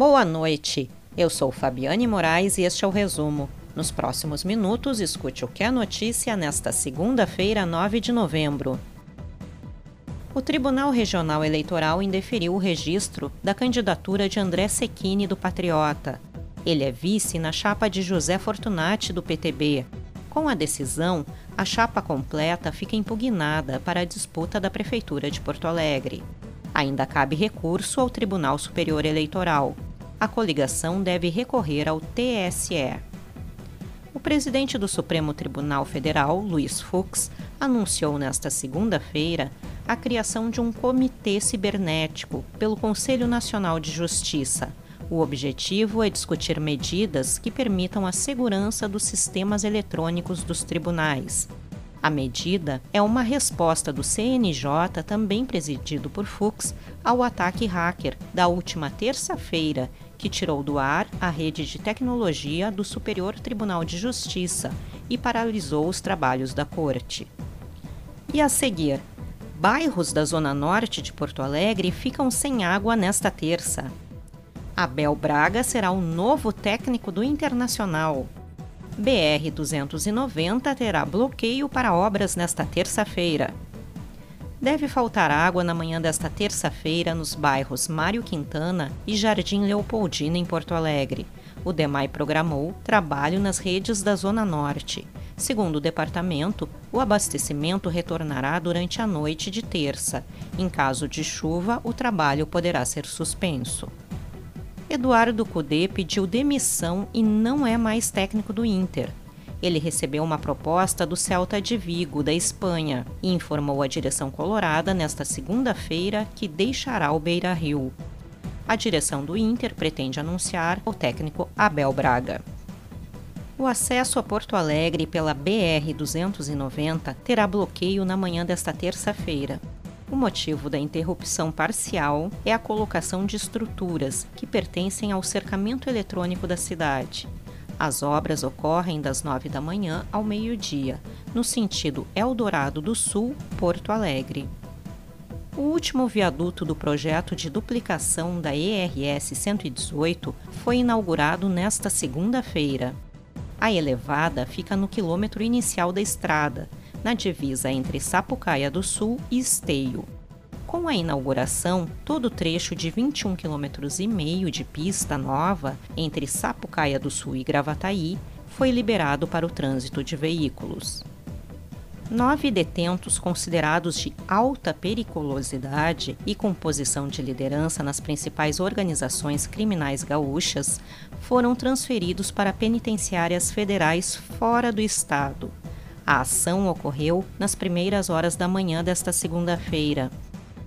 Boa noite. Eu sou Fabiane Moraes e este é o resumo. Nos próximos minutos, escute o que é notícia nesta segunda-feira, 9 de novembro. O Tribunal Regional Eleitoral indeferiu o registro da candidatura de André Sequini do Patriota. Ele é vice na chapa de José Fortunati do PTB. Com a decisão, a chapa completa fica impugnada para a disputa da Prefeitura de Porto Alegre. Ainda cabe recurso ao Tribunal Superior Eleitoral. A coligação deve recorrer ao TSE. O presidente do Supremo Tribunal Federal, Luiz Fux, anunciou nesta segunda-feira a criação de um comitê cibernético pelo Conselho Nacional de Justiça. O objetivo é discutir medidas que permitam a segurança dos sistemas eletrônicos dos tribunais. A medida é uma resposta do CNJ, também presidido por Fux, ao ataque hacker da última terça-feira, que tirou do ar a rede de tecnologia do Superior Tribunal de Justiça e paralisou os trabalhos da corte. E a seguir, bairros da zona norte de Porto Alegre ficam sem água nesta terça. Abel Braga será o novo técnico do Internacional. BR-290 terá bloqueio para obras nesta terça-feira. Deve faltar água na manhã desta terça-feira nos bairros Mário Quintana e Jardim Leopoldina, em Porto Alegre. O DEMAI programou trabalho nas redes da Zona Norte. Segundo o departamento, o abastecimento retornará durante a noite de terça. Em caso de chuva, o trabalho poderá ser suspenso. Eduardo Cudê pediu demissão e não é mais técnico do Inter. Ele recebeu uma proposta do Celta de Vigo, da Espanha, e informou à direção colorada nesta segunda-feira que deixará o Beira Rio. A direção do Inter pretende anunciar o técnico Abel Braga. O acesso a Porto Alegre pela BR-290 terá bloqueio na manhã desta terça-feira. O motivo da interrupção parcial é a colocação de estruturas que pertencem ao cercamento eletrônico da cidade. As obras ocorrem das 9 da manhã ao meio-dia, no sentido Eldorado do Sul, Porto Alegre. O último viaduto do projeto de duplicação da ERS 118 foi inaugurado nesta segunda-feira. A elevada fica no quilômetro inicial da estrada, na divisa entre Sapucaia do Sul e Esteio. Com a inauguração, todo o trecho de 21,5 km de pista nova entre Sapucaia do Sul e Gravataí foi liberado para o trânsito de veículos. Nove detentos considerados de alta periculosidade e com posição de liderança nas principais organizações criminais gaúchas foram transferidos para penitenciárias federais fora do estado. A ação ocorreu nas primeiras horas da manhã desta segunda-feira.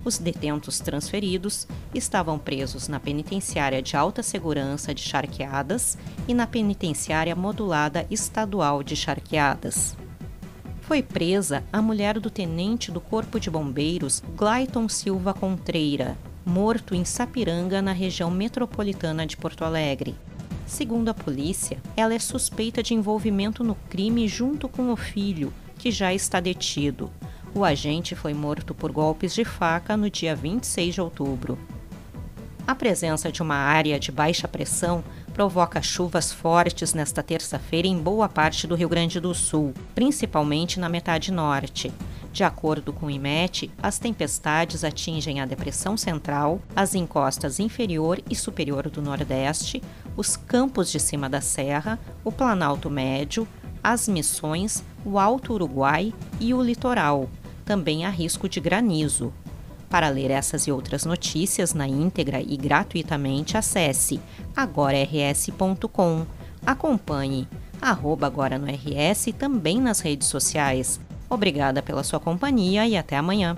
Os detentos transferidos estavam presos na penitenciária de alta segurança de Charqueadas e na penitenciária modulada estadual de Charqueadas. Foi presa a mulher do tenente do Corpo de Bombeiros, Glayton Silva Contreira, morto em Sapiranga, na região metropolitana de Porto Alegre. Segundo a polícia, ela é suspeita de envolvimento no crime junto com o filho, que já está detido. O agente foi morto por golpes de faca no dia 26 de outubro. A presença de uma área de baixa pressão provoca chuvas fortes nesta terça-feira em boa parte do Rio Grande do Sul, principalmente na metade norte. De acordo com o IMET, as tempestades atingem a depressão central, as encostas inferior e superior do Nordeste, os campos de cima da serra, o Planalto Médio, as Missões, o Alto Uruguai e o litoral. Também há risco de granizo. Para ler essas e outras notícias na íntegra e gratuitamente, acesse agorars.com. Acompanhe arroba agora no RS também nas redes sociais. Obrigada pela sua companhia e até amanhã.